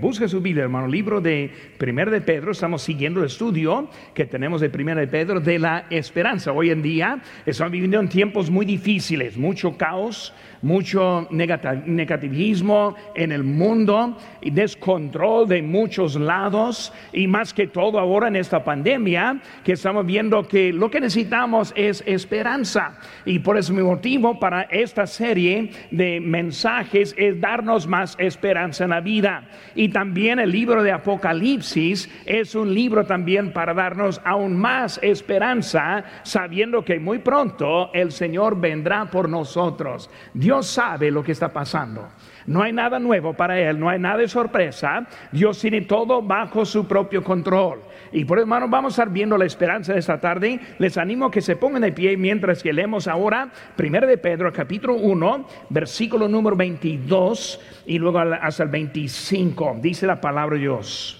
Busque su Biblia, hermano, libro de Primero de Pedro. Estamos siguiendo el estudio que tenemos de Primero de Pedro de la esperanza. Hoy en día estamos viviendo en tiempos muy difíciles, mucho caos, mucho negativismo en el mundo y descontrol de muchos lados. Y más que todo ahora en esta pandemia que estamos viendo que lo que necesitamos es esperanza. Y por ese motivo para esta serie de mensajes es darnos más esperanza en la vida. Y también el libro de Apocalipsis es un libro también para darnos aún más esperanza sabiendo que muy pronto el Señor vendrá por nosotros. Dios sabe lo que está pasando. No hay nada nuevo para Él, no hay nada de sorpresa. Dios tiene todo bajo su propio control. Y por eso, hermano, vamos a estar viendo la esperanza de esta tarde. Les animo a que se pongan de pie mientras que leemos ahora 1 de Pedro, capítulo 1, versículo número 22 y luego hasta el 25. Dice la palabra de Dios.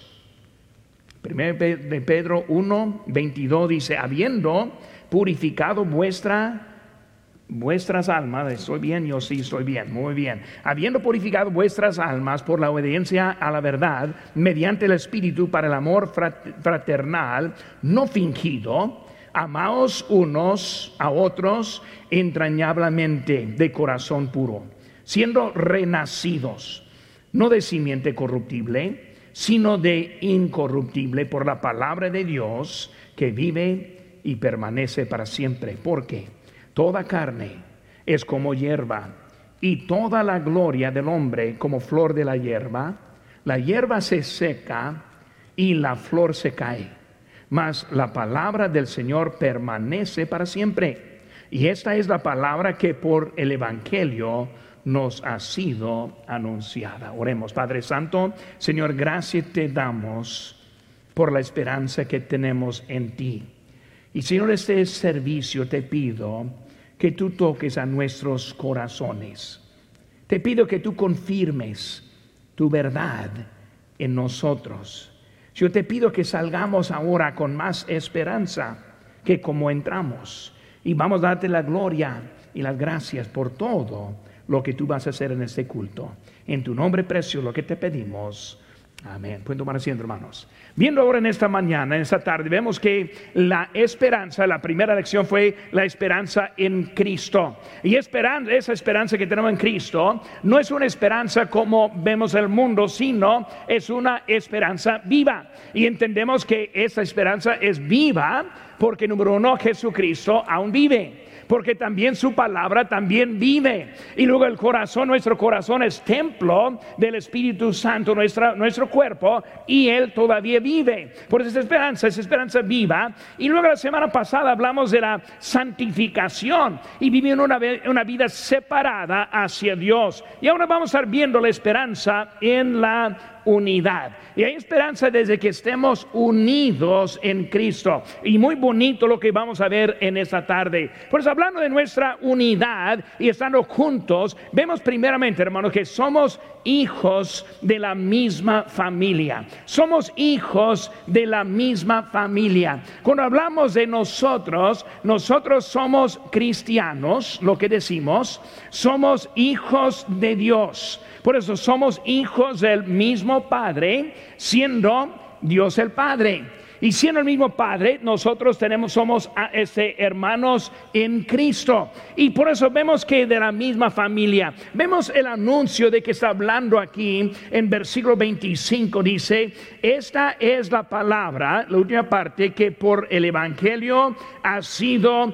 1 de Pedro 1, 22 dice, habiendo purificado vuestra vuestras almas, estoy bien, yo sí estoy bien, muy bien, habiendo purificado vuestras almas por la obediencia a la verdad, mediante el Espíritu para el amor fraternal, no fingido, amaos unos a otros entrañablemente de corazón puro, siendo renacidos, no de simiente corruptible, sino de incorruptible por la palabra de Dios que vive y permanece para siempre. ¿Por qué? Toda carne es como hierba y toda la gloria del hombre como flor de la hierba. La hierba se seca y la flor se cae, mas la palabra del Señor permanece para siempre. Y esta es la palabra que por el Evangelio nos ha sido anunciada. Oremos, Padre Santo, Señor, gracias te damos por la esperanza que tenemos en ti. Y Señor, este servicio te pido que tú toques a nuestros corazones. Te pido que tú confirmes tu verdad en nosotros. Yo te pido que salgamos ahora con más esperanza que como entramos. Y vamos a darte la gloria y las gracias por todo lo que tú vas a hacer en este culto. En tu nombre precioso lo que te pedimos. Amén. Pueden tomar asiento, hermanos. Viendo ahora en esta mañana, en esta tarde, vemos que la esperanza, la primera lección fue la esperanza en Cristo. Y esperando, esa esperanza que tenemos en Cristo no es una esperanza como vemos el mundo, sino es una esperanza viva. Y entendemos que esa esperanza es viva porque, número uno, Jesucristo aún vive porque también su palabra también vive. Y luego el corazón, nuestro corazón es templo del Espíritu Santo, nuestro cuerpo, y Él todavía vive. Por esa esperanza, esa esperanza viva. Y luego la semana pasada hablamos de la santificación y viviendo una, una vida separada hacia Dios. Y ahora vamos a estar viendo la esperanza en la unidad. Y hay esperanza desde que estemos unidos en Cristo. Y muy bonito lo que vamos a ver en esta tarde. Pues hablando de nuestra unidad y estando juntos, vemos primeramente, hermanos, que somos hijos de la misma familia. Somos hijos de la misma familia. Cuando hablamos de nosotros, nosotros somos cristianos, lo que decimos, somos hijos de Dios. Por eso somos hijos del mismo Padre, siendo Dios el Padre. Y siendo el mismo Padre, nosotros tenemos, somos ah, este, hermanos en Cristo. Y por eso vemos que de la misma familia. Vemos el anuncio de que está hablando aquí en versículo 25. Dice, esta es la palabra, la última parte, que por el Evangelio ha sido,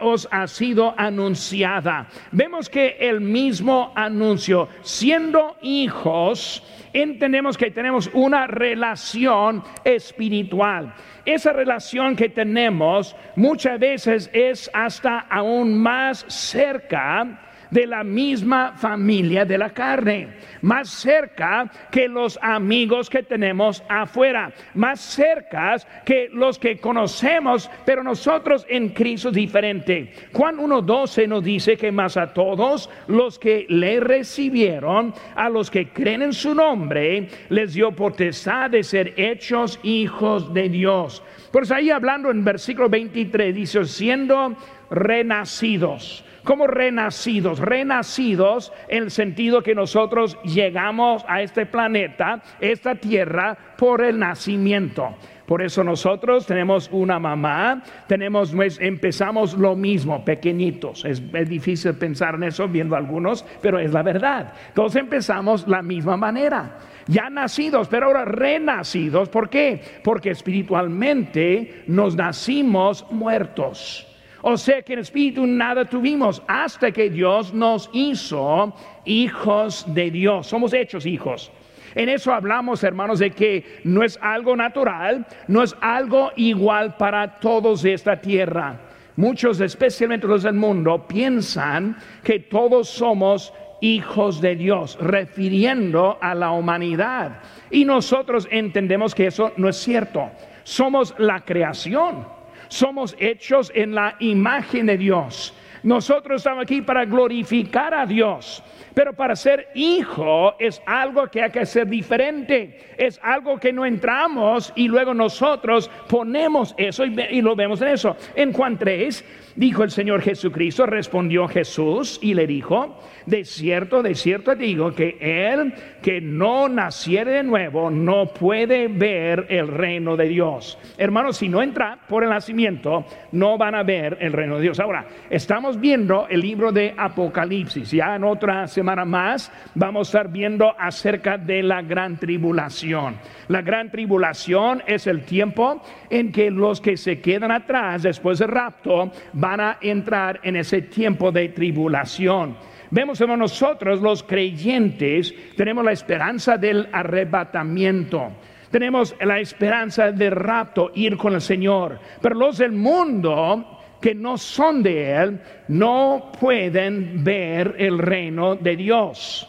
os ha sido anunciada. Vemos que el mismo anuncio, siendo hijos, entendemos que tenemos una relación espiritual. Esa relación que tenemos muchas veces es hasta aún más cerca de la misma familia de la carne, más cerca que los amigos que tenemos afuera, más cerca que los que conocemos, pero nosotros en Cristo diferente. Juan 1.12 nos dice que más a todos los que le recibieron, a los que creen en su nombre, les dio potestad de ser hechos hijos de Dios. Pues ahí hablando en versículo 23 dice, siendo renacidos como renacidos, renacidos en el sentido que nosotros llegamos a este planeta, esta tierra, por el nacimiento. Por eso nosotros tenemos una mamá, tenemos, pues, empezamos lo mismo, pequeñitos. Es, es, difícil pensar en eso viendo algunos, pero es la verdad. Todos empezamos la misma manera. Ya nacidos, pero ahora renacidos. ¿Por qué? Porque espiritualmente nos nacimos muertos. O sea que en espíritu nada tuvimos hasta que Dios nos hizo hijos de Dios. Somos hechos hijos. En eso hablamos, hermanos, de que no es algo natural, no es algo igual para todos de esta tierra. Muchos, especialmente los del mundo, piensan que todos somos hijos de Dios, refiriendo a la humanidad. Y nosotros entendemos que eso no es cierto. Somos la creación, somos hechos en la imagen de Dios. Nosotros estamos aquí para glorificar a Dios. Pero para ser hijo es algo que hay que ser diferente. Es algo que no entramos y luego nosotros ponemos eso y, lo vemos en eso. En Juan 3 dijo el Señor Jesucristo, respondió Jesús y le dijo, de cierto, de cierto digo que él que no naciere de nuevo no puede ver el reino de Dios. Hermanos, si no entra por el nacimiento, no van a ver el reino de Dios. Ahora, estamos viendo el libro de Apocalipsis. Ya en otra semana más vamos a estar viendo acerca de la gran tribulación. La gran tribulación es el tiempo en que los que se quedan atrás después del rapto van a entrar en ese tiempo de tribulación. Vemos como nosotros los creyentes tenemos la esperanza del arrebatamiento. Tenemos la esperanza del rapto, ir con el Señor. Pero los del mundo que no son de Él no pueden ver el reino de Dios.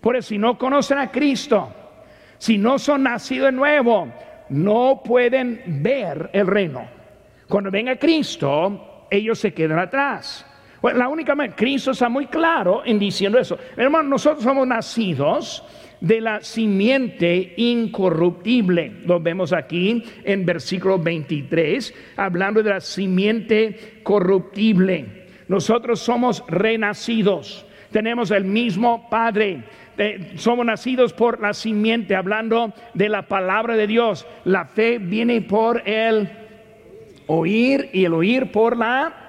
Por eso si no conocen a Cristo, si no son nacidos de nuevo, no pueden ver el reino. Cuando venga Cristo, ellos se quedan atrás. Bueno, la única manera, Cristo está muy claro en diciendo eso. Hermano, nosotros somos nacidos de la simiente incorruptible. Lo vemos aquí en versículo 23, hablando de la simiente corruptible. Nosotros somos renacidos, tenemos el mismo Padre. Eh, somos nacidos por la simiente, hablando de la palabra de Dios. La fe viene por el oír y el oír por la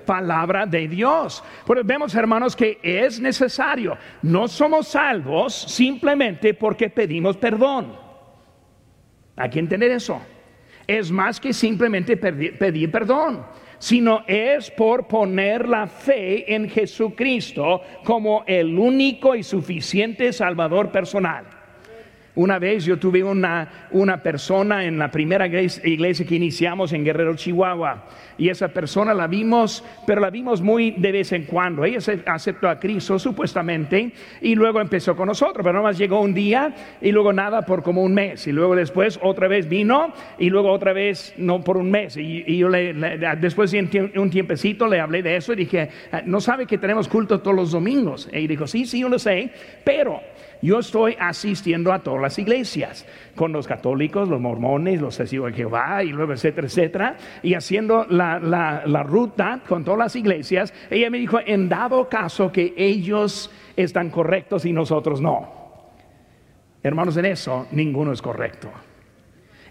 palabra de Dios. Pero vemos, hermanos, que es necesario. No somos salvos simplemente porque pedimos perdón. Hay que entender eso. Es más que simplemente pedir, perdón sino es por poner la fe en Jesucristo como el único y suficiente Salvador personal. Una vez yo tuve una, una persona en la primera iglesia que iniciamos en Guerrero, Chihuahua, y esa persona la vimos, pero la vimos muy de vez en cuando. Ella se aceptó a Cristo supuestamente y luego empezó con nosotros, pero nomás llegó un día y luego nada por como un mes, y luego después otra vez vino y luego otra vez no por un mes. Y, yo le, después de un tiempecito le hablé de eso y dije, ah, ¿no sabe que tenemos culto todos los domingos? Y dijo, sí, sí, yo lo sé, pero yo estoy asistiendo a todas las iglesias, con los católicos, los mormones, los testigos de Jehová, y luego, etcétera, etcétera, y haciendo la, la, ruta con todas las iglesias. Ella me dijo, en dado caso que ellos están correctos y nosotros no. Hermanos, en eso ninguno es correcto.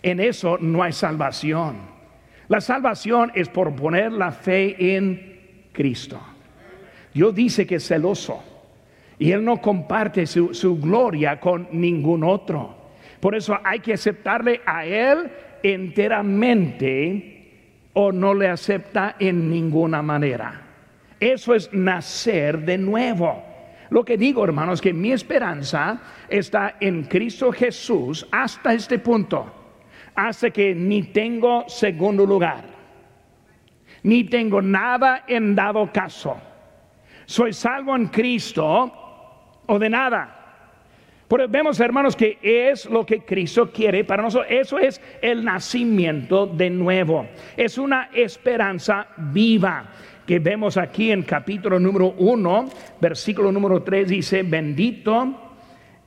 En eso no hay salvación. La salvación es por poner la fe en Cristo. Dios dice que es celoso y Él no comparte su, gloria con ningún otro. Por eso hay que aceptarle a Él enteramente o no le acepta en ninguna manera. Eso es nacer de nuevo. Lo que digo, hermanos, que mi esperanza está en Cristo Jesús hasta este punto, hasta que ni tengo segundo lugar, ni tengo nada en dado caso. Soy salvo en Cristo o de nada. Pero vemos, hermanos, que es lo que Cristo quiere para nosotros. Eso es el nacimiento de nuevo. Es una esperanza viva que vemos aquí en capítulo número 1, versículo número 3 dice, bendito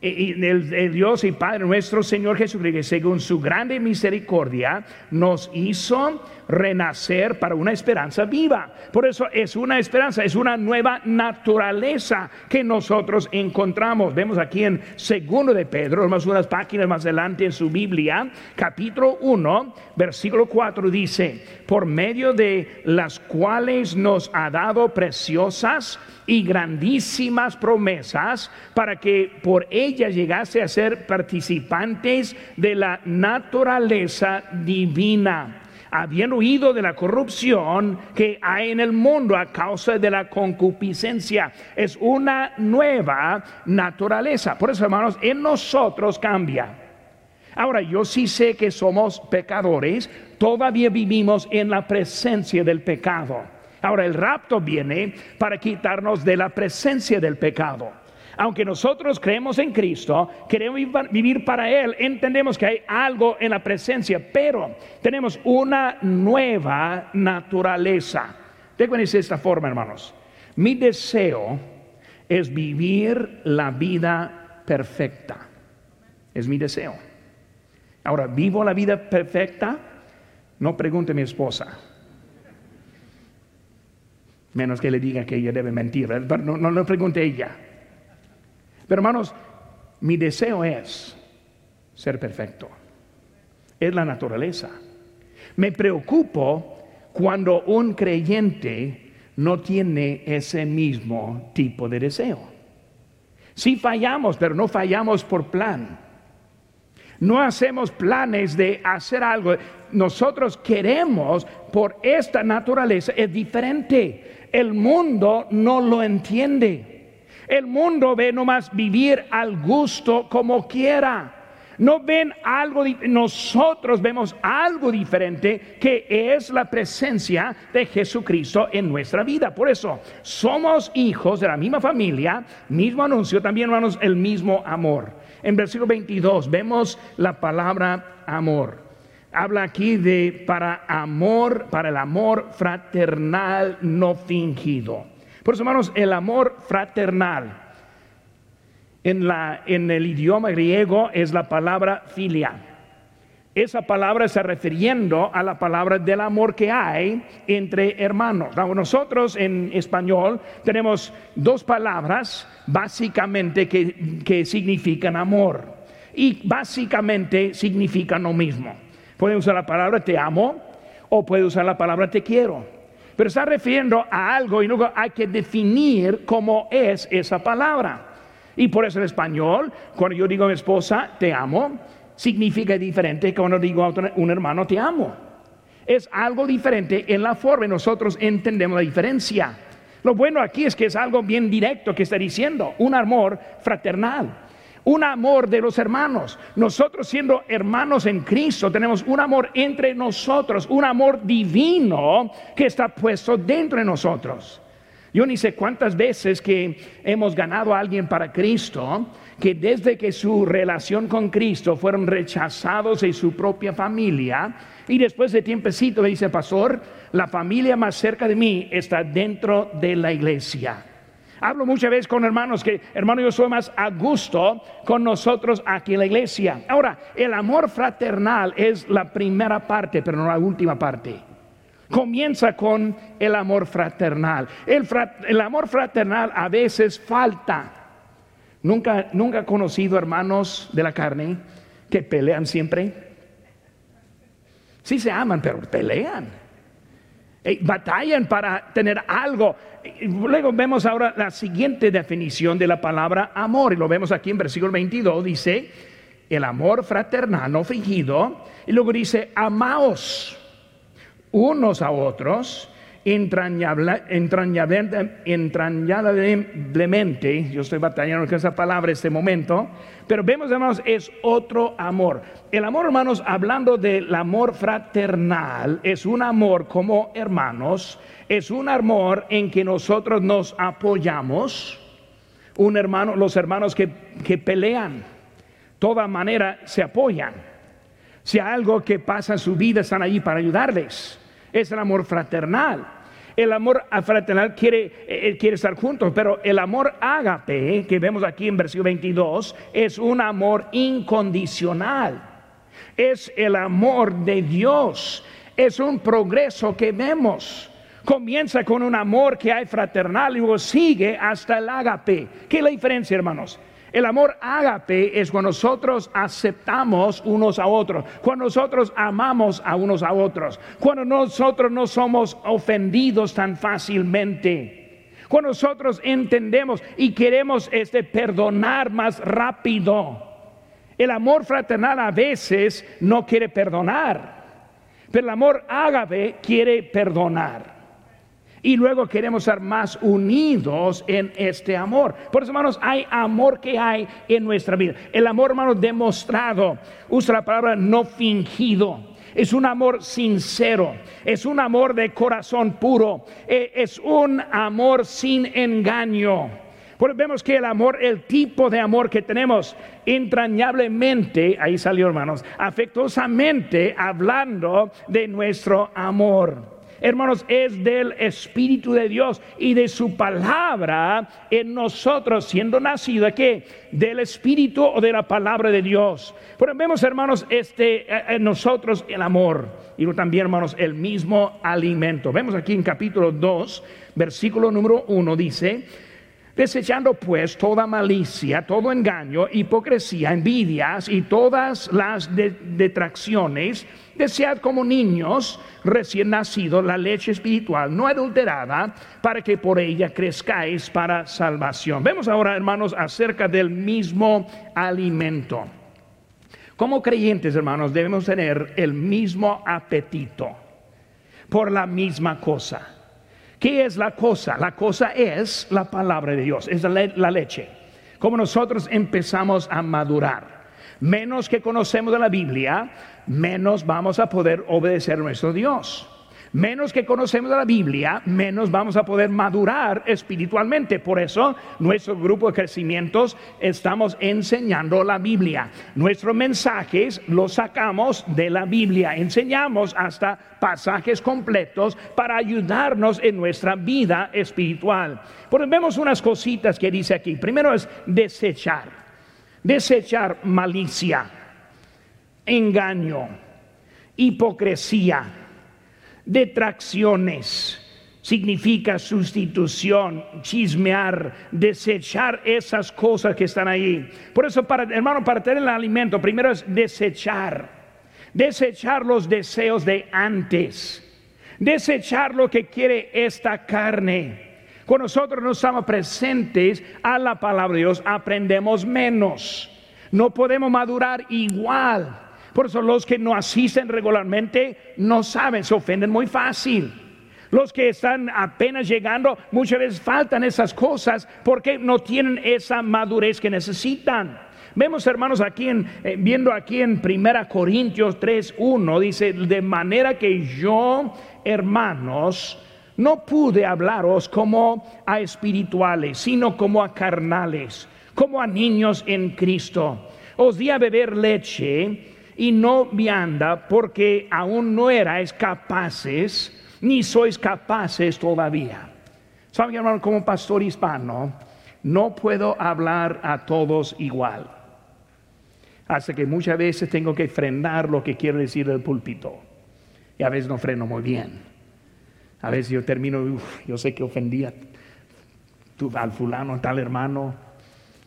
y el, Dios y Padre nuestro Señor Jesucristo, según su grande misericordia, nos hizo renacer para una esperanza viva. Por eso es una esperanza, es una nueva naturaleza que nosotros encontramos. Vemos aquí en segundo de Pedro, más unas páginas más adelante en su Biblia, capítulo 1, versículo 4 dice, por medio de las cuales nos ha dado preciosas y grandísimas promesas para que por ella llegase a ser participantes de la naturaleza divina habiendo huido de la corrupción que hay en el mundo a causa de la concupiscencia. Es una nueva naturaleza. Por eso, hermanos, en nosotros cambia. Ahora, yo sí sé que somos pecadores, todavía vivimos en la presencia del pecado. Ahora el rapto viene para quitarnos de la presencia del pecado. Aunque nosotros creemos en Cristo, queremos vivir para Él, entendemos que hay algo en la presencia, pero tenemos una nueva naturaleza. Déjenme de esta forma, hermanos. Mi deseo es vivir la vida perfecta. Es mi deseo. Ahora, ¿vivo la vida perfecta? No pregunte a mi esposa menos que le diga que ella debe mentir, no, no le pregunte ella. Pero hermanos, mi deseo es ser perfecto. Es la naturaleza. Me preocupo cuando un creyente no tiene ese mismo tipo de deseo. Si fallamos, pero no fallamos por plan. No hacemos planes de hacer algo. Nosotros queremos, por esta naturaleza, es diferente el mundo no lo entiende. El mundo ve nomás vivir al gusto como quiera. No ven algo, nosotros vemos algo diferente que es la presencia de Jesucristo en nuestra vida. Por eso somos hijos de la misma familia, mismo anuncio, también hermanos, el mismo amor. En versículo 22 vemos la palabra amor habla aquí de para amor, para el amor fraternal no fingido. Por eso, hermanos, el amor fraternal en, la, en el idioma griego es la palabra filia. Esa palabra está refiriendo a la palabra del amor que hay entre hermanos. Nosotros en español tenemos dos palabras básicamente que, que significan amor y básicamente significan lo mismo. Puede usar la palabra te amo o puede usar la palabra te quiero. Pero está refiriendo a algo y luego hay que definir cómo es esa palabra. Y por eso en español, cuando yo digo a mi esposa te amo, significa diferente que cuando digo a un hermano te amo. Es algo diferente en la forma nosotros entendemos la diferencia. Lo bueno aquí es que es algo bien directo que está diciendo, un amor fraternal un amor de los hermanos. Nosotros siendo hermanos en Cristo tenemos un amor entre nosotros, un amor divino que está puesto dentro de nosotros. Yo ni sé cuántas veces que hemos ganado a alguien para Cristo, que desde que su relación con Cristo fueron rechazados en su propia familia, y después de tiempecito me dice, pastor, la familia más cerca de mí está dentro de la iglesia. Hablo muchas veces con hermanos que, hermano, yo soy más a gusto con nosotros aquí en la iglesia. Ahora, el amor fraternal es la primera parte, pero no la última parte. Comienza con el amor fraternal. El, el amor fraternal a veces falta. Nunca, nunca he conocido hermanos de la carne que pelean siempre. Sí se aman, pero pelean. Eh, batallan para tener algo. Luego vemos ahora la siguiente definición de la palabra amor, y lo vemos aquí en versículo 22, dice, el amor fraternal no fingido, y luego dice, amaos unos a otros entrañablemente, yo estoy batallando con esa palabra en este momento, pero vemos hermanos, es otro amor. El amor hermanos, hablando del amor fraternal, es un amor como hermanos, es un amor en que nosotros nos apoyamos, un hermano, los hermanos que, que pelean, toda manera se apoyan. Si hay algo que pasa en su vida, están allí para ayudarles es el amor fraternal. El amor fraternal quiere, eh, eh, quiere estar juntos, pero el amor ágape, que vemos aquí en versículo 22, es un amor incondicional. Es el amor de Dios. Es un progreso que vemos. Comienza con un amor que hay fraternal y luego sigue hasta el ágape. ¿Qué es la diferencia, hermanos? El amor ágape es cuando nosotros aceptamos unos a otros, cuando nosotros amamos a unos a otros, cuando nosotros no somos ofendidos tan fácilmente, cuando nosotros entendemos y queremos este perdonar más rápido. El amor fraternal a veces no quiere perdonar, pero el amor ágape quiere perdonar. Y luego queremos ser más unidos en este amor. Por eso, hermanos, hay amor que hay en nuestra vida. El amor, hermanos, demostrado. Usa la palabra no fingido. Es un amor sincero. Es un amor de corazón puro. E, es un amor sin engaño. Porque vemos que el amor, el tipo de amor que tenemos entrañablemente, ahí salió hermanos, afectuosamente hablando de nuestro amor hermanos, es del Espíritu de Dios y de su palabra en nosotros, siendo nacido de Del Espíritu o de la palabra de Dios. Pero vemos, hermanos, este, eh, en nosotros el amor y también, hermanos, el mismo alimento. Vemos aquí en capítulo 2, versículo número 1, dice, Desechando pues toda malicia, todo engaño, hipocresía, envidias y todas las detracciones, desead como niños recién nacidos la leche espiritual no adulterada, para que por ella crezcáis para salvación. Vemos ahora, hermanos, acerca del mismo alimento. Como creyentes, hermanos, debemos tener el mismo apetito por la misma cosa. ¿Qué es la cosa? La cosa es la palabra de Dios, es la, leche. Como nosotros empezamos a madurar, menos que conocemos de la Biblia, menos vamos a poder obedecer a nuestro Dios menos que conocemos la Biblia, menos vamos a poder madurar espiritualmente. Por eso, nuestro grupo de crecimientos estamos enseñando la Biblia. Nuestros mensajes los sacamos de la Biblia. Enseñamos hasta pasajes completos para ayudarnos en nuestra vida espiritual. Pero vemos unas cositas que dice aquí. Primero es desechar. Desechar malicia, engaño, hipocresía Detracciones significa sustitución, chismear, desechar esas cosas que están ahí. Por eso, para, hermano, para tener el alimento, primero es desechar, desechar los deseos de antes, desechar lo que quiere esta carne. Cuando nosotros no estamos presentes a la palabra de Dios, aprendemos menos. No podemos madurar igual. Por eso los que no asisten regularmente no saben, se ofenden muy fácil. Los que están apenas llegando muchas veces faltan esas cosas porque no tienen esa madurez que necesitan. Vemos hermanos aquí en, eh, viendo aquí en Primera Corintios 3:1 dice, "De manera que yo, hermanos, no pude hablaros como a espirituales, sino como a carnales, como a niños en Cristo. Os di a beber leche y no vianda porque aún no erais capaces, ni sois capaces todavía. Saben, hermano, como pastor hispano, no puedo hablar a todos igual. Hasta que muchas veces tengo que frenar lo que quiero decir del púlpito. Y a veces no freno muy bien. A veces yo termino, yo sé que ofendía al fulano, tal hermano,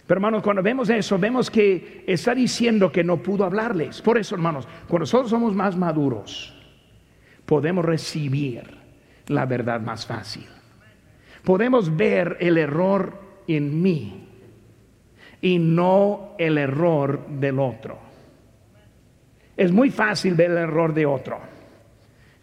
pero hermanos, cuando vemos eso, vemos que está diciendo que no pudo hablarles. Por eso, hermanos, cuando nosotros somos más maduros, podemos recibir la verdad más fácil. Podemos ver el error en mí y no el error del otro. Es muy fácil ver el error de otro,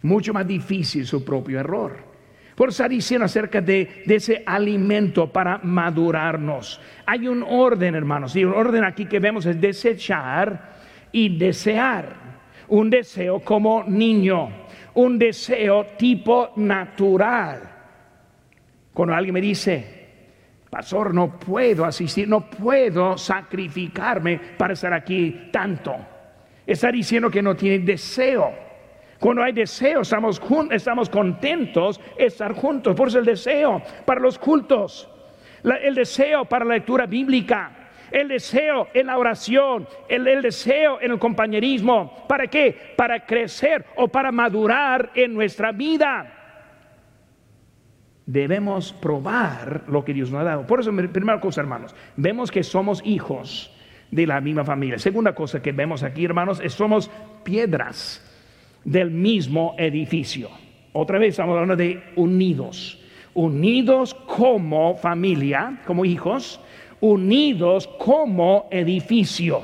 mucho más difícil su propio error. Por eso diciendo acerca de, ese alimento para madurarnos. Hay un orden, hermanos, y un orden aquí que vemos es desechar y desear. Un deseo como niño, un deseo tipo natural. Cuando alguien me dice, pastor, no puedo asistir, no puedo sacrificarme para estar aquí tanto. Está diciendo que no tiene deseo Cuando hay deseo, estamos, estamos contentos estar juntos. Por eso el deseo para los cultos, el deseo para la lectura bíblica, el deseo en la oración, el, deseo en el compañerismo. ¿Para qué? Para crecer o para madurar en nuestra vida. Debemos probar lo que Dios nos ha dado. Por eso, primera cosa, hermanos, vemos que somos hijos de la misma familia. Segunda cosa que vemos aquí, hermanos, es somos piedras del mismo edificio. Otra vez estamos hablando de unidos. Unidos como familia, como hijos, unidos como edificio.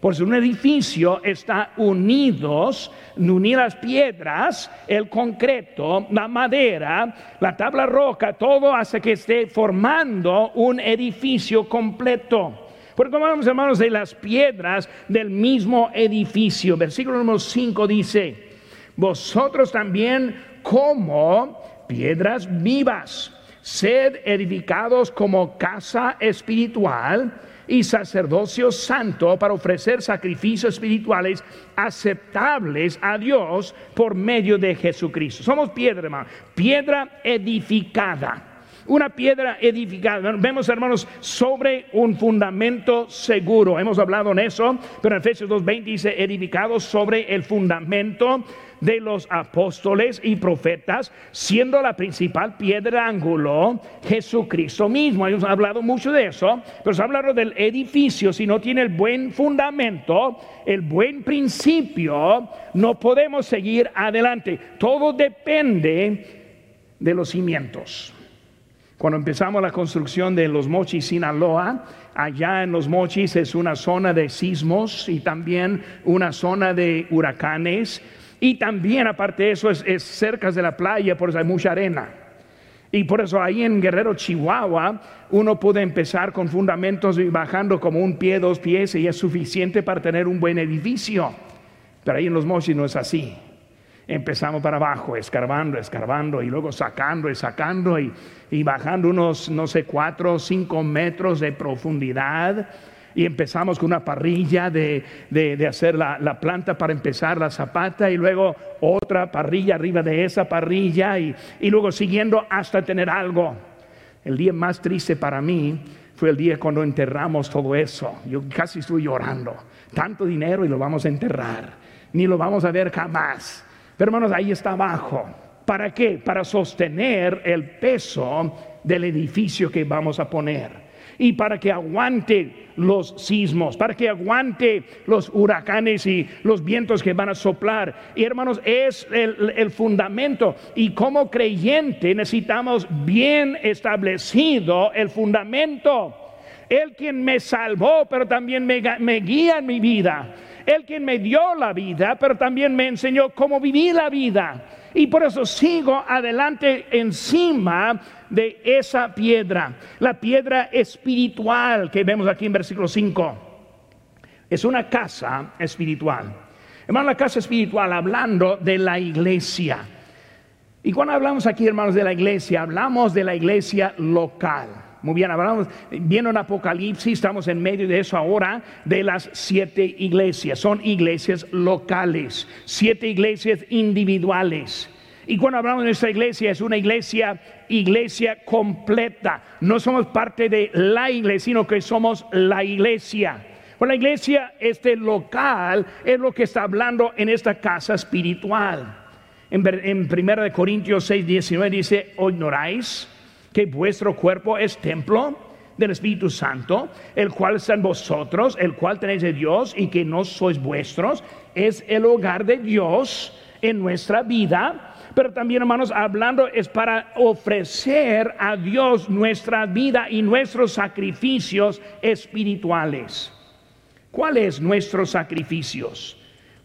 Por eso un edificio está unidos, unidas piedras, el concreto, la madera, la tabla roca, todo hace que esté formando un edificio completo. Porque vamos hermanos de las piedras del mismo edificio. Versículo número 5 dice, vosotros también como piedras vivas sed edificados como casa espiritual y sacerdocio santo para ofrecer sacrificios espirituales aceptables a Dios por medio de Jesucristo. Somos piedra, hermano, piedra edificada. Una piedra edificada. Vemos, hermanos, sobre un fundamento seguro. Hemos hablado en eso, pero en Efesios 2.20 dice edificado sobre el fundamento de los apóstoles y profetas, siendo la principal piedra ángulo Jesucristo mismo. Hemos hablado mucho de eso, pero se ha hablado del edificio. Si no tiene el buen fundamento, el buen principio, no podemos seguir adelante. Todo depende de los cimientos. Cuando empezamos la construcción de los Mochis Sinaloa, allá en los Mochis es una zona de sismos y también una zona de huracanes y también, aparte de eso, es, cerca de la playa, por eso hay mucha arena. Y por eso ahí en Guerrero, Chihuahua, uno puede empezar con fundamentos y bajando como un pie, dos pies, y es suficiente para tener un buen edificio. Pero ahí en los Mochis no es así. Empezamos para abajo, escarbando, escarbando, y luego sacando y sacando, y, y bajando unos, no sé, cuatro o cinco metros de profundidad y empezamos con una parrilla de, hacer la, planta para empezar la zapata y luego otra parrilla arriba de esa parrilla y, y luego siguiendo hasta tener algo. El día más triste para mí fue el día cuando enterramos todo eso. Yo casi estoy llorando. Tanto dinero y lo vamos a enterrar. Ni lo vamos a ver jamás. Pero hermanos, ahí está abajo. ¿Para qué? Para sostener el peso del edificio que vamos a poner y para que aguante los sismos, para que aguante los huracanes y los vientos que van a soplar. Y hermanos, es el, fundamento. Y como creyente necesitamos bien establecido el fundamento. El quien me salvó, pero también me guía en mi vida. El quien me dio la vida, pero también me enseñó cómo vivir la vida. Y por eso sigo adelante encima de esa piedra, la piedra espiritual que vemos aquí en versículo 5. Es una casa espiritual. Hermano, la casa espiritual hablando de la iglesia. Y cuando hablamos aquí, hermanos, de la iglesia, hablamos de la iglesia local. Muy bien, hablamos, viendo en Apocalipsis, estamos en medio de eso ahora, de las siete iglesias. Son iglesias locales, siete iglesias individuales. Y cuando hablamos de nuestra iglesia, es una iglesia, iglesia completa. No somos parte de la iglesia, sino que somos la iglesia. Pues la iglesia, este local, es lo que está hablando en esta casa espiritual. En, en 1 Corintios 6, 19 dice, ignoráis que vuestro cuerpo es templo del Espíritu Santo, el cual está en vosotros, el cual tenéis de Dios y que no sois vuestros, es el hogar de Dios en nuestra vida. Pero también, hermanos, hablando es para ofrecer a Dios nuestra vida y nuestros sacrificios espirituales. ¿Cuáles nuestros sacrificios?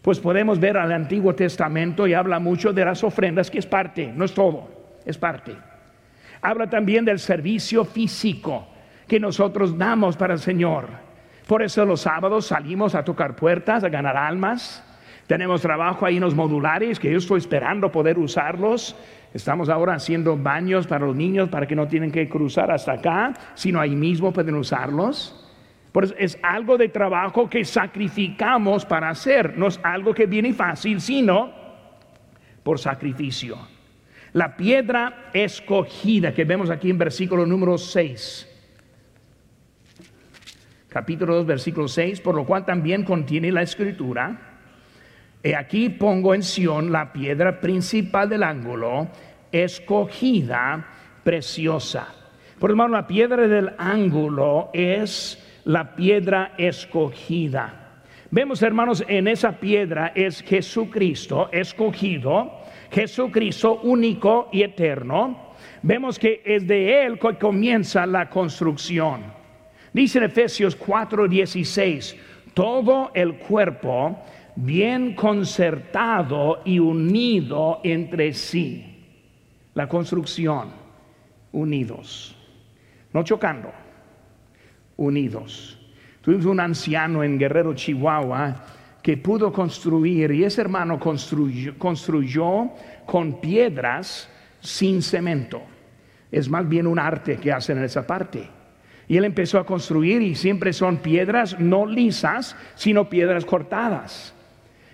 Pues podemos ver al Antiguo Testamento y habla mucho de las ofrendas, que es parte, no es todo, es parte habla también del servicio físico que nosotros damos para el Señor. Por eso los sábados salimos a tocar puertas, a ganar almas. Tenemos trabajo ahí en los modulares que yo estoy esperando poder usarlos. Estamos ahora haciendo baños para los niños para que no tienen que cruzar hasta acá, sino ahí mismo pueden usarlos. Por eso es algo de trabajo que sacrificamos para hacer. No es algo que viene fácil, sino por sacrificio. La piedra escogida que vemos aquí en versículo número 6. Capítulo 2, versículo 6, por lo cual también contiene la escritura. Y aquí pongo en Sion la piedra principal del ángulo, escogida, preciosa. Por hermano, la piedra del ángulo es la piedra escogida. Vemos, hermanos, en esa piedra es Jesucristo escogido, Jesucristo único y eterno. Vemos que es de Él que comienza la construcción. Dice en Efesios 4:16, todo el cuerpo bien concertado y unido entre sí. La construcción, unidos, no chocando, unidos. Tuvimos un anciano en Guerrero, Chihuahua, que pudo construir, y ese hermano construyó, con piedras sin cemento. Es más bien un arte que hacen en esa parte. Y él empezó a construir y siempre son piedras no lisas, sino piedras cortadas.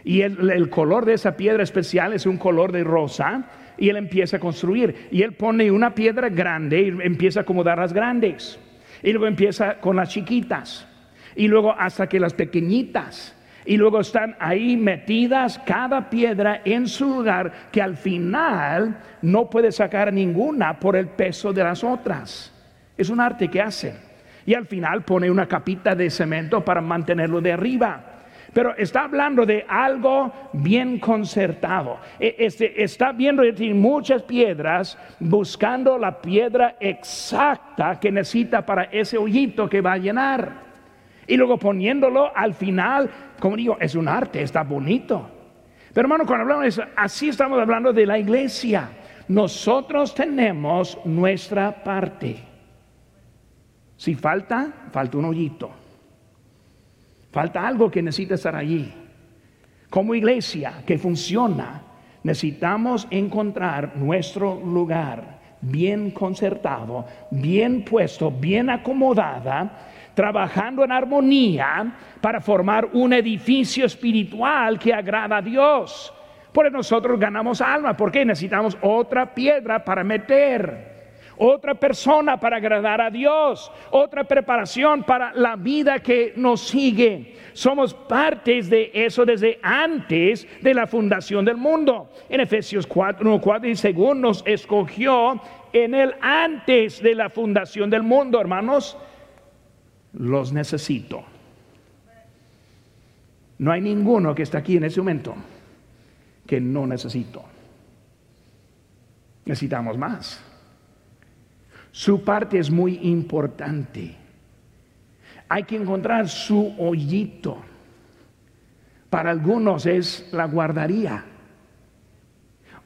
Y el, el, color de esa piedra especial es un color de rosa. Y él empieza a construir. Y él pone una piedra grande y empieza a acomodar las grandes. Y luego empieza con las chiquitas y luego hasta que las pequeñitas y luego están ahí metidas cada piedra en su lugar que al final no puede sacar ninguna por el peso de las otras. Es un arte que hace. Y al final pone una capita de cemento para mantenerlo de arriba. Pero está hablando de algo bien concertado. E, este, está viendo muchas piedras buscando la piedra exacta que necesita para ese hoyito que va a llenar. Y luego poniéndolo al final, como digo, es un arte, está bonito. Pero hermano, cuando hablamos de eso, así estamos hablando de la iglesia. Nosotros tenemos nuestra parte. Si falta, falta un hoyito. Falta algo que necesita estar allí. Como iglesia que funciona, necesitamos encontrar nuestro lugar bien concertado, bien puesto, bien acomodada trabajando en armonía para formar un edificio espiritual que agrada a Dios. Por eso nosotros ganamos alma, porque necesitamos otra piedra para meter, otra persona para agradar a Dios, otra preparación para la vida que nos sigue. Somos partes de eso desde antes de la fundación del mundo. En Efesios 4, 4 y según nos escogió en el antes de la fundación del mundo, hermanos los necesito. No hay ninguno que está aquí en ese momento que no necesito. Necesitamos más. Su parte es muy importante. Hay que encontrar su hoyito. Para algunos es la guardaría.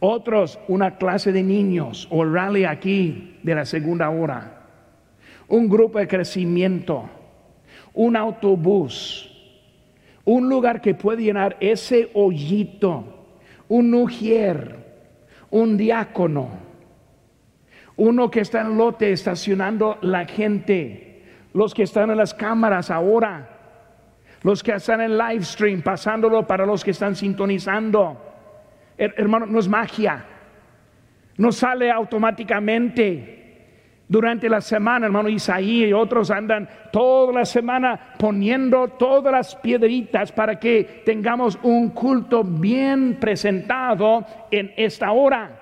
Otros una clase de niños o rally aquí de la segunda hora. Un grupo de crecimiento un autobús, un lugar que puede llenar ese hoyito, un ujier, un diácono, uno que está en lote estacionando la gente, los que están en las cámaras ahora, los que están en live stream, pasándolo para los que están sintonizando. Hermano, no es magia, no sale automáticamente. Durante la semana, hermano Isaí y otros andan toda la semana poniendo todas las piedritas para que tengamos un culto bien presentado en esta hora.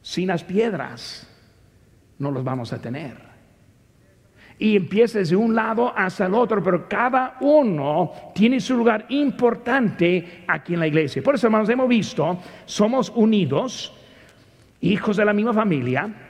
Sin las piedras no los vamos a tener. Y empieza desde un lado hasta el otro, pero cada uno tiene su lugar importante aquí en la iglesia. Por eso, hermanos, hemos visto, somos unidos, hijos de la misma familia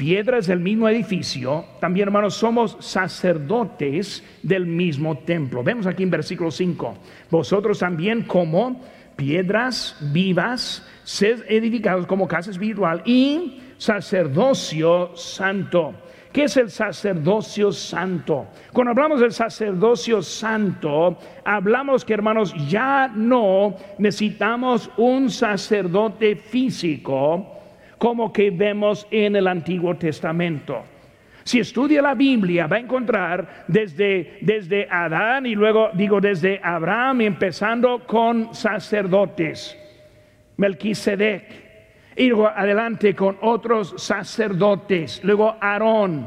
piedras del mismo edificio, también hermanos somos sacerdotes del mismo templo. Vemos aquí en versículo 5, vosotros también como piedras vivas, sed edificados como casa espiritual y sacerdocio santo. ¿Qué es el sacerdocio santo? Cuando hablamos del sacerdocio santo, hablamos que hermanos ya no necesitamos un sacerdote físico, como que vemos en el Antiguo Testamento. Si estudia la Biblia, va a encontrar desde, desde Adán y luego digo desde Abraham, empezando con sacerdotes. Melquisedec. Y luego adelante con otros sacerdotes. Luego Aarón.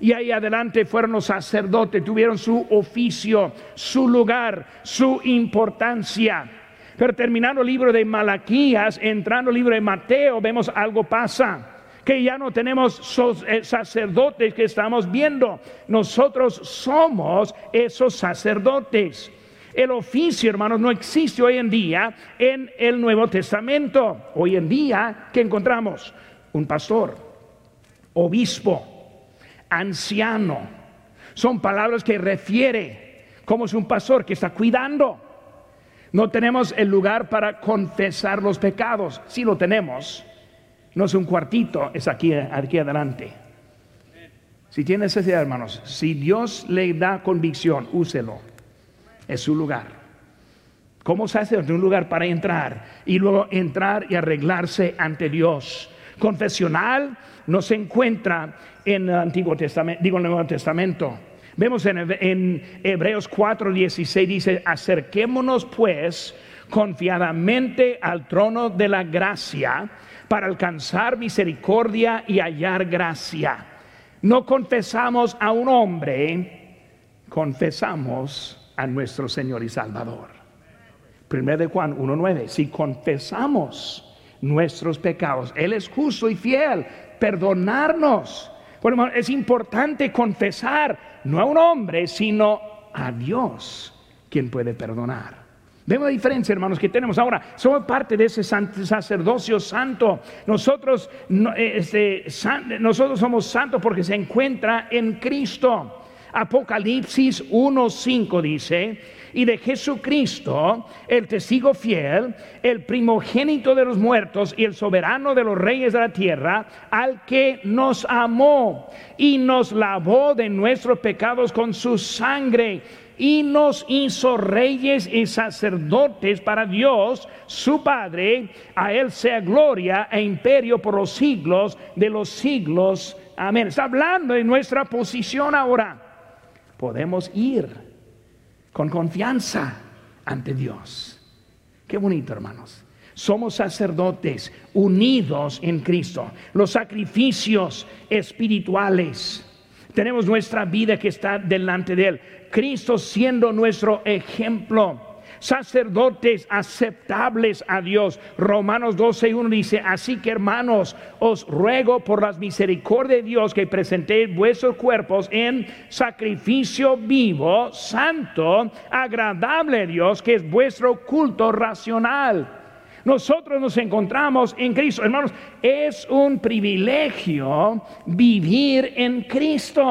Y ahí adelante fueron los sacerdotes, tuvieron su oficio, su lugar, su importancia. Pero terminando el libro de Malaquías, entrando el libro de Mateo, vemos algo pasa que ya no tenemos eh, sacerdotes que estamos viendo. Nosotros somos esos sacerdotes. El oficio, hermanos, no existe hoy en día en el Nuevo Testamento. Hoy en día, ¿qué encontramos? Un pastor, obispo, anciano. Son palabras que refiere como es un pastor que está cuidando. No tenemos el lugar para confesar los pecados. Si lo tenemos, no es un cuartito, es aquí, aquí adelante. Si tiene necesidad, hermanos, si Dios le da convicción, úselo. Es su lugar. ¿Cómo se hace? un lugar para entrar y luego entrar y arreglarse ante Dios. Confesional no se encuentra en el Antiguo Testamento, digo en el Nuevo Testamento. Vemos en, Hebreos 4:16 dice, acerquémonos pues confiadamente al trono de la gracia para alcanzar misericordia y hallar gracia. No confesamos a un hombre, confesamos a nuestro Señor y Salvador. Primero de Juan 1.9, si confesamos nuestros pecados, Él es justo y fiel, perdonarnos. Bueno, es importante confesar no a un hombre, sino a Dios, quien puede perdonar. Vemos la diferencia, hermanos, que tenemos ahora. Somos parte de ese sacerdocio santo. Nosotros, este, nosotros somos santos porque se encuentra en Cristo. Apocalipsis 1.5 dice, y de Jesucristo, el testigo fiel, el primogénito de los muertos y el soberano de los reyes de la tierra, al que nos amó y nos lavó de nuestros pecados con su sangre y nos hizo reyes y sacerdotes para Dios, su Padre. A Él sea gloria e imperio por los siglos de los siglos. Amén. Está hablando de nuestra posición ahora. Podemos ir con confianza ante Dios. Qué bonito, hermanos. Somos sacerdotes unidos en Cristo. Los sacrificios espirituales. Tenemos nuestra vida que está delante de Él. Cristo siendo nuestro ejemplo. Sacerdotes aceptables a Dios. Romanos 12.1 dice, así que hermanos, os ruego por las misericordias de Dios que presentéis vuestros cuerpos en sacrificio vivo, santo, agradable a Dios, que es vuestro culto racional. Nosotros nos encontramos en Cristo. Hermanos, es un privilegio vivir en Cristo.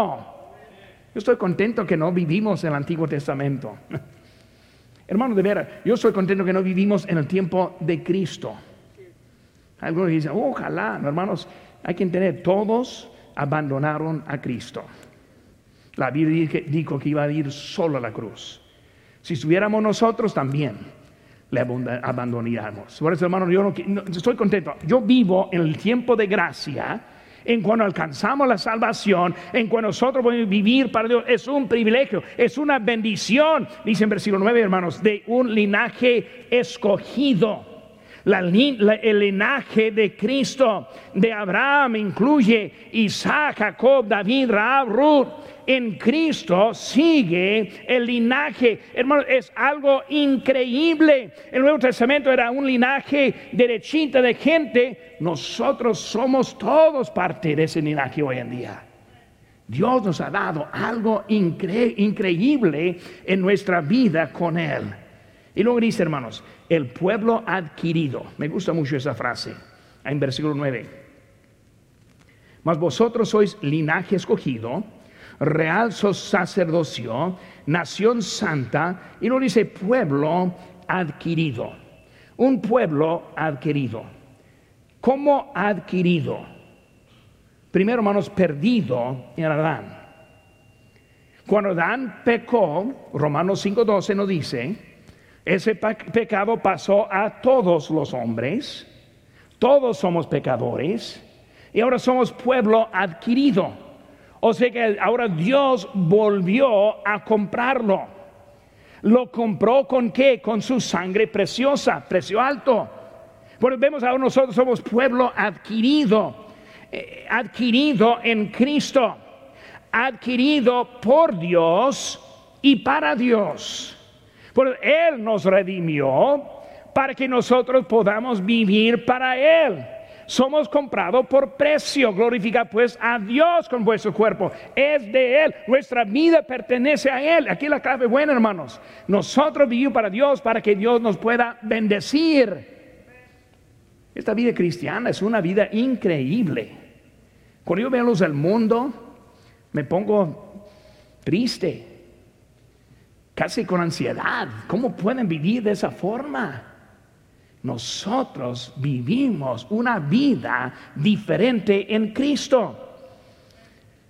Yo estoy contento que no vivimos en el Antiguo Testamento. Hermano, de veras, yo estoy contento que no vivimos en el tiempo de Cristo. Algunos dicen, ojalá, hermanos, hay que entender, todos abandonaron a Cristo. La Biblia dijo que iba a ir solo a la cruz. Si estuviéramos nosotros también, le abandonaríamos. Por eso, hermano, yo no, estoy contento. Yo vivo en el tiempo de gracia en cuando alcanzamos la salvación, en cuando nosotros podemos vivir para Dios, es un privilegio, es una bendición, dice en versículo 9, hermanos, de un linaje escogido. El linaje de Cristo, de Abraham, incluye Isaac, Jacob, David, Raab, Ruth en Cristo sigue el linaje. Hermano, es algo increíble. El Nuevo Testamento era un linaje derechita de gente. Nosotros somos todos parte de ese linaje hoy en día. Dios nos ha dado algo increíble en nuestra vida con Él. Y luego dice, hermanos, el pueblo adquirido. Me gusta mucho esa frase en versículo 9. Mas vosotros sois linaje escogido real sacerdocio, nación santa, y lo dice pueblo adquirido. Un pueblo adquirido. ¿Cómo adquirido? Primero, hermanos, perdido en Adán. Cuando Adán pecó, Romanos 5:12 nos dice, ese pecado pasó a todos los hombres, todos somos pecadores, y ahora somos pueblo adquirido. O sea que ahora Dios volvió a comprarlo. ¿Lo compró con qué? Con su sangre preciosa, precio alto. Porque vemos ahora nosotros somos pueblo adquirido, eh, adquirido en Cristo, adquirido por Dios y para Dios. Porque Él nos redimió para que nosotros podamos vivir para Él. Somos comprados por precio. Glorifica pues a Dios con vuestro cuerpo. Es de Él. Nuestra vida pertenece a Él. Aquí la clave buena, hermanos. Nosotros vivimos para Dios para que Dios nos pueda bendecir. Esta vida cristiana es una vida increíble. Cuando yo veo los mundo, me pongo triste, casi con ansiedad. ¿Cómo pueden vivir de esa forma? Nosotros vivimos una vida diferente en Cristo.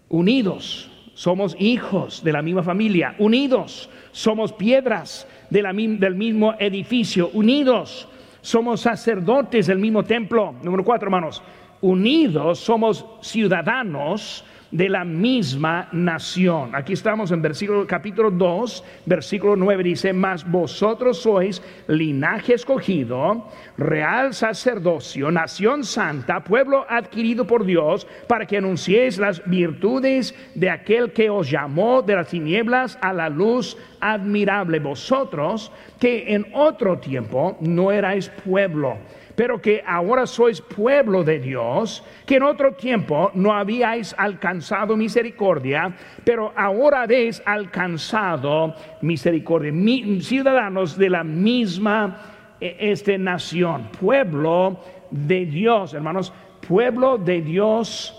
Unidos, somos hijos de la misma familia. Unidos, somos piedras del mismo edificio. Unidos, somos sacerdotes del mismo templo. Número cuatro, hermanos. Unidos, somos ciudadanos de la misma nación. Aquí estamos en versículo capítulo 2, versículo 9 dice, "Mas vosotros sois linaje escogido, real sacerdocio, nación santa, pueblo adquirido por Dios, para que anunciéis las virtudes de aquel que os llamó de las tinieblas a la luz admirable. Vosotros que en otro tiempo no erais pueblo, pero que ahora sois pueblo de Dios, que en otro tiempo no habíais alcanzado misericordia, pero ahora habéis alcanzado misericordia. ciudadanos de la misma e, este, nación, pueblo de Dios, hermanos, pueblo de Dios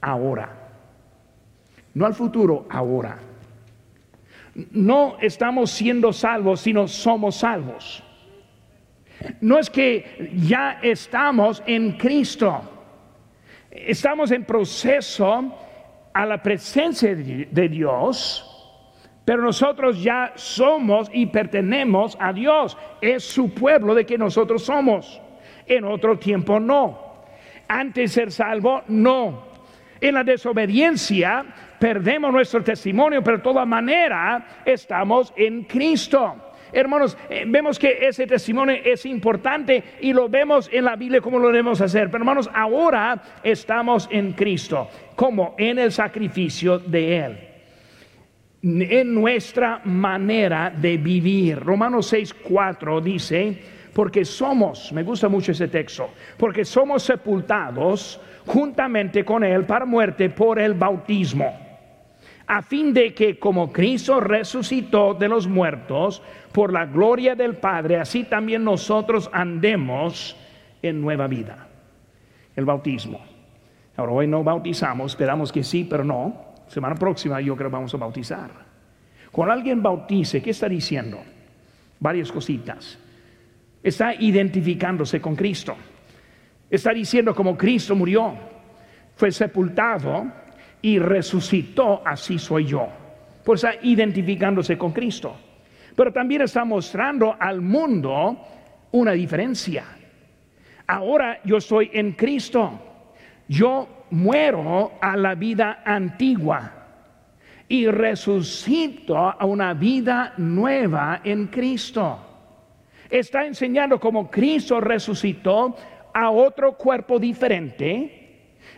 ahora. No al futuro, ahora. No estamos siendo salvos, sino somos salvos. No es que ya estamos en Cristo. Estamos en proceso a la presencia de Dios, pero nosotros ya somos y pertenecemos a Dios. Es su pueblo de que nosotros somos. En otro tiempo no. Antes de ser salvo, no. En la desobediencia perdemos nuestro testimonio, pero de toda manera estamos en Cristo. Hermanos, eh, vemos que ese testimonio es importante y lo vemos en la Biblia como lo debemos hacer. Pero hermanos, ahora estamos en Cristo, como en el sacrificio de Él. En nuestra manera de vivir. Romanos 6, 4 dice, porque somos, me gusta mucho ese texto, porque somos sepultados juntamente con Él para muerte por el bautismo a fin de que como Cristo resucitó de los muertos por la gloria del Padre, así también nosotros andemos en nueva vida. El bautismo. Ahora hoy no bautizamos, esperamos que sí, pero no. Semana próxima yo creo que vamos a bautizar. Cuando alguien bautice, ¿qué está diciendo? Varias cositas. Está identificándose con Cristo. Está diciendo como Cristo murió, fue sepultado, y resucitó, así soy yo. Pues está identificándose con Cristo. Pero también está mostrando al mundo una diferencia. Ahora yo estoy en Cristo. Yo muero a la vida antigua y resucito a una vida nueva en Cristo. Está enseñando cómo Cristo resucitó a otro cuerpo diferente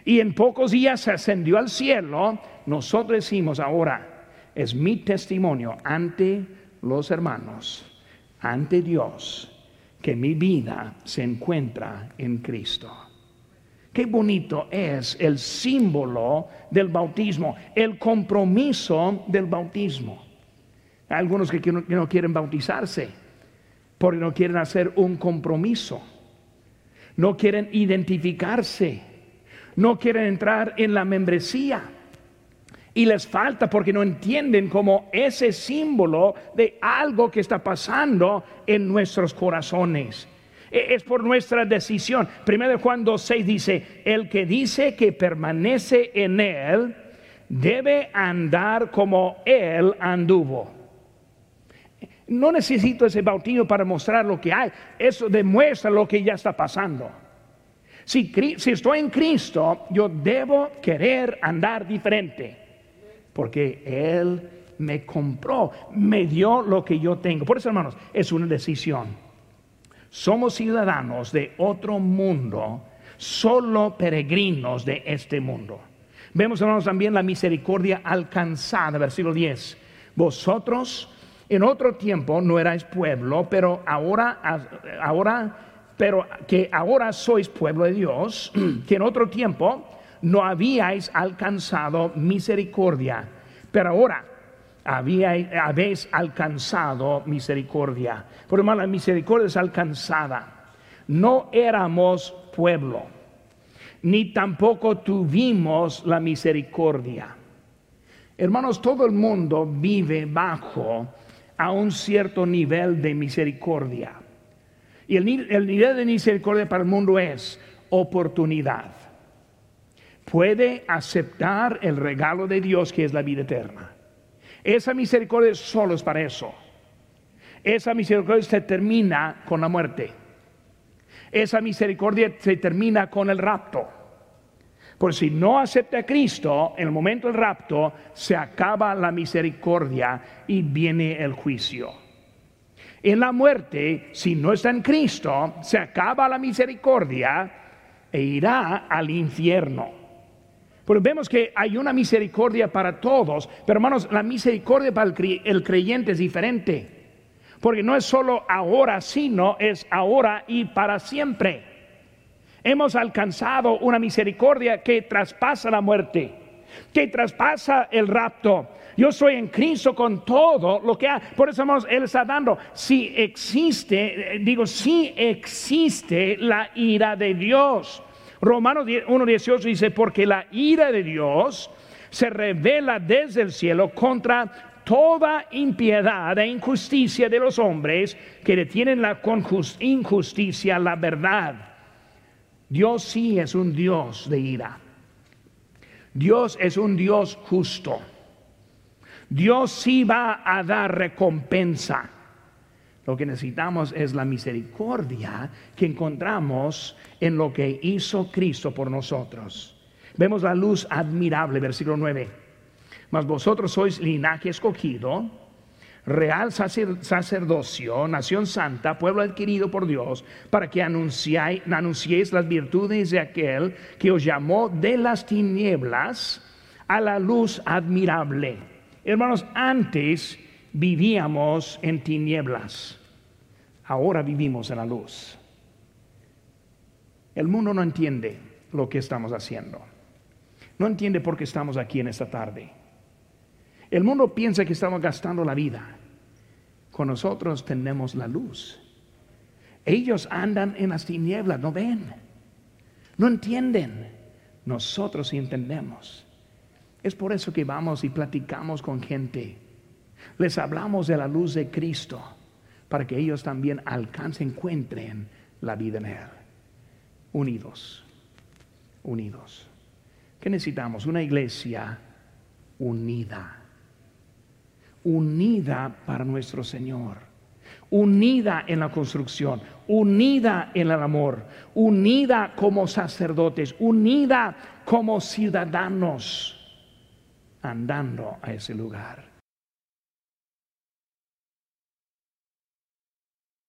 y en pocos días se ascendió al cielo, nosotros decimos ahora, es mi testimonio ante los hermanos, ante Dios, que mi vida se encuentra en Cristo. Qué bonito es el símbolo del bautismo, el compromiso del bautismo. Hay algunos que no quieren bautizarse porque no quieren hacer un compromiso, no quieren identificarse no quieren entrar en la membresía. Y les falta porque no entienden como ese símbolo de algo que está pasando en nuestros corazones. E, es por nuestra decisión. Primero de Juan 2.6 dice, el que dice que permanece en él, debe andar como él anduvo. No necesito ese bautismo para mostrar lo que hay. Eso demuestra lo que ya está pasando. Si, estoy en Cristo, yo debo querer andar diferente, porque Él me compró, me dio lo que yo tengo. Por eso, hermanos, es una decisión. Somos ciudadanos de otro mundo, solo peregrinos de este mundo. Vemos, hermanos, también la misericordia alcanzada, versículo 10. Vosotros en otro tiempo no erais pueblo, pero ahora, ahora, pero que ahora sois pueblo de Dios, que en otro tiempo no habíais alcanzado misericordia, pero ahora habéis alcanzado misericordia. Por hermano, la misericordia es alcanzada. No éramos pueblo, ni tampoco tuvimos la misericordia. Hermanos, todo el mundo vive bajo a un cierto nivel de misericordia. Y el, el nivel de misericordia para el mundo es oportunidad. Puede aceptar el regalo de Dios que es la vida eterna. Esa misericordia solo es para eso. Esa misericordia se termina con la muerte. Esa misericordia se termina con el rapto. Por si no acepta a Cristo, en el momento del rapto se acaba la misericordia y viene el juicio. En la muerte, si no está en Cristo, se acaba la misericordia e irá al infierno. Pero vemos que hay una misericordia para todos, pero hermanos, la misericordia para el creyente es diferente. Porque no es solo ahora, sino es ahora y para siempre. Hemos alcanzado una misericordia que traspasa la muerte, que traspasa el rapto. Yo soy en Cristo con todo lo que ha. Por eso, hermanos, Él está dando. Si existe, digo, si existe la ira de Dios. Romanos 1.18 dice, porque la ira de Dios se revela desde el cielo contra toda impiedad e injusticia de los hombres que detienen la injusticia la verdad. Dios sí es un Dios de ira. Dios es un Dios justo. Dios sí va a dar recompensa. Lo que necesitamos es la misericordia que encontramos en lo que hizo Cristo por nosotros. Vemos la luz admirable, versículo 9. Mas vosotros sois linaje escogido real sacerdocio, nación santa, pueblo adquirido por Dios, para que anunciéis las virtudes de aquel que os llamó de las tinieblas a la luz admirable. Hermanos, antes vivíamos en tinieblas, ahora vivimos en la luz. El mundo no entiende lo que estamos haciendo. No entiende por qué estamos aquí en esta tarde. El mundo piensa que estamos gastando la vida. Con nosotros tenemos la luz. Ellos andan en las tinieblas, no ven, no entienden. Nosotros entendemos. Es por eso que vamos y platicamos con gente. Les hablamos de la luz de Cristo para que ellos también alcancen, encuentren la vida en Él. Unidos, unidos. ¿Qué necesitamos? Una iglesia unida unida para nuestro Señor, unida en la construcción, unida en el amor, unida como sacerdotes, unida como ciudadanos, andando a ese lugar.